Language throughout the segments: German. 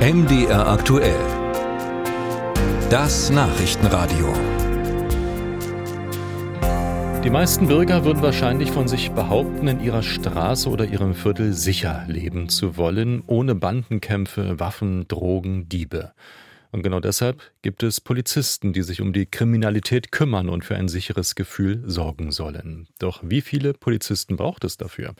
MDR aktuell. Das Nachrichtenradio. Die meisten Bürger würden wahrscheinlich von sich behaupten, in ihrer Straße oder ihrem Viertel sicher leben zu wollen, ohne Bandenkämpfe, Waffen, Drogen, Diebe. Und genau deshalb gibt es Polizisten, die sich um die Kriminalität kümmern und für ein sicheres Gefühl sorgen sollen. Doch wie viele Polizisten braucht es dafür?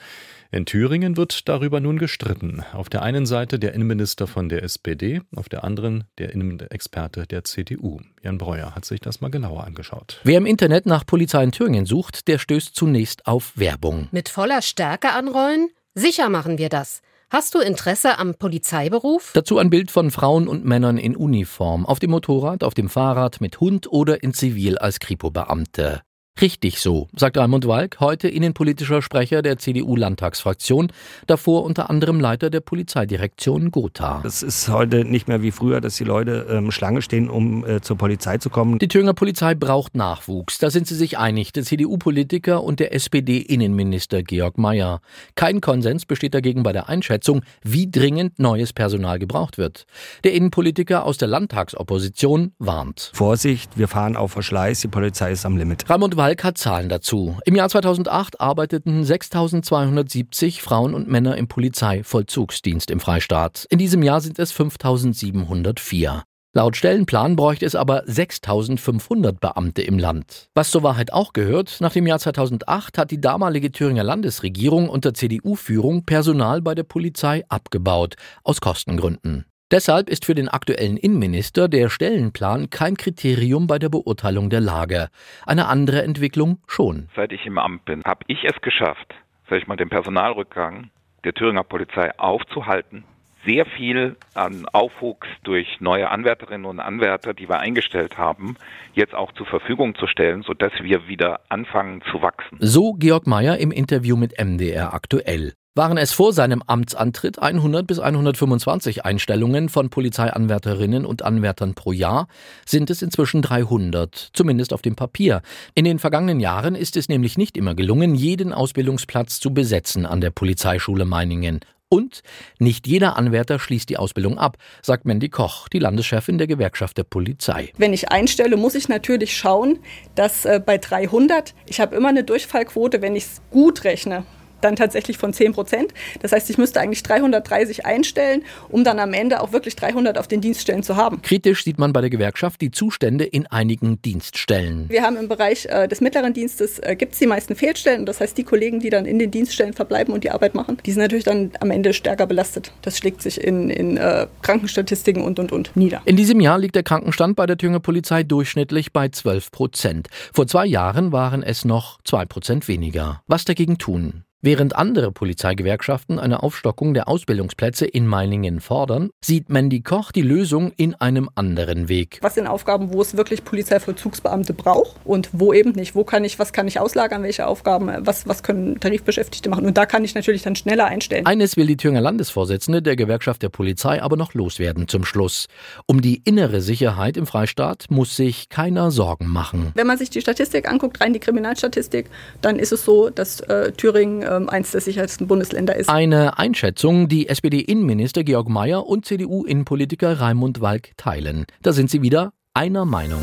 In Thüringen wird darüber nun gestritten. Auf der einen Seite der Innenminister von der SPD, auf der anderen der Innenexperte der CDU. Jan Breuer hat sich das mal genauer angeschaut. Wer im Internet nach Polizei in Thüringen sucht, der stößt zunächst auf Werbung. Mit voller Stärke anrollen? Sicher machen wir das. Hast du Interesse am Polizeiberuf? Dazu ein Bild von Frauen und Männern in Uniform, auf dem Motorrad, auf dem Fahrrad, mit Hund oder in Zivil als Kripo-Beamte. Richtig so, sagt Raimund Walk, heute innenpolitischer Sprecher der CDU-Landtagsfraktion, davor unter anderem Leiter der Polizeidirektion Gotha. Es ist heute nicht mehr wie früher, dass die Leute ähm, Schlange stehen, um äh, zur Polizei zu kommen. Die Thüringer Polizei braucht Nachwuchs, da sind sie sich einig, der CDU-Politiker und der SPD-Innenminister Georg Mayer. Kein Konsens besteht dagegen bei der Einschätzung, wie dringend neues Personal gebraucht wird. Der Innenpolitiker aus der Landtagsopposition warnt. Vorsicht, wir fahren auf Verschleiß, die Polizei ist am Limit. Raimund Walk hat Zahlen dazu. Im Jahr 2008 arbeiteten 6270 Frauen und Männer im Polizeivollzugsdienst im Freistaat. In diesem Jahr sind es 5704. Laut Stellenplan bräuchte es aber 6500 Beamte im Land. Was zur Wahrheit auch gehört, nach dem Jahr 2008 hat die damalige Thüringer Landesregierung unter CDU-Führung Personal bei der Polizei abgebaut, aus Kostengründen. Deshalb ist für den aktuellen Innenminister der Stellenplan kein Kriterium bei der Beurteilung der Lage. Eine andere Entwicklung schon. Seit ich im Amt bin, habe ich es geschafft, sag ich mal, den Personalrückgang der Thüringer Polizei aufzuhalten. Sehr viel an Aufwuchs durch neue Anwärterinnen und Anwärter, die wir eingestellt haben, jetzt auch zur Verfügung zu stellen, sodass wir wieder anfangen zu wachsen. So Georg Mayer im Interview mit MDR aktuell. Waren es vor seinem Amtsantritt 100 bis 125 Einstellungen von Polizeianwärterinnen und Anwärtern pro Jahr, sind es inzwischen 300, zumindest auf dem Papier. In den vergangenen Jahren ist es nämlich nicht immer gelungen, jeden Ausbildungsplatz zu besetzen an der Polizeischule Meiningen. Und nicht jeder Anwärter schließt die Ausbildung ab, sagt Mandy Koch, die Landeschefin der Gewerkschaft der Polizei. Wenn ich einstelle, muss ich natürlich schauen, dass äh, bei 300, ich habe immer eine Durchfallquote, wenn ich es gut rechne, dann tatsächlich von 10 Prozent. Das heißt, ich müsste eigentlich 330 einstellen, um dann am Ende auch wirklich 300 auf den Dienststellen zu haben. Kritisch sieht man bei der Gewerkschaft die Zustände in einigen Dienststellen. Wir haben im Bereich äh, des mittleren Dienstes äh, gibt es die meisten Fehlstellen. Das heißt, die Kollegen, die dann in den Dienststellen verbleiben und die Arbeit machen, die sind natürlich dann am Ende stärker belastet. Das schlägt sich in, in äh, Krankenstatistiken und, und, und nieder. In diesem Jahr liegt der Krankenstand bei der Thüringer Polizei durchschnittlich bei 12 Prozent. Vor zwei Jahren waren es noch zwei Prozent weniger. Was dagegen tun? Während andere Polizeigewerkschaften eine Aufstockung der Ausbildungsplätze in Meiningen fordern, sieht Mandy Koch die Lösung in einem anderen Weg. Was sind Aufgaben, wo es wirklich Polizeivollzugsbeamte braucht und wo eben nicht? Wo kann ich, was kann ich auslagern, welche Aufgaben, was, was können Tarifbeschäftigte machen? Und da kann ich natürlich dann schneller einstellen. Eines will die Thüringer Landesvorsitzende der Gewerkschaft der Polizei aber noch loswerden zum Schluss. Um die innere Sicherheit im Freistaat muss sich keiner Sorgen machen. Wenn man sich die Statistik anguckt, rein die Kriminalstatistik, dann ist es so, dass äh, Thüringen ähm, eines der sichersten Bundesländer ist. Eine Einschätzung, die SPD-Innenminister Georg Mayer und CDU-Innenpolitiker Raimund Walk teilen. Da sind sie wieder einer Meinung.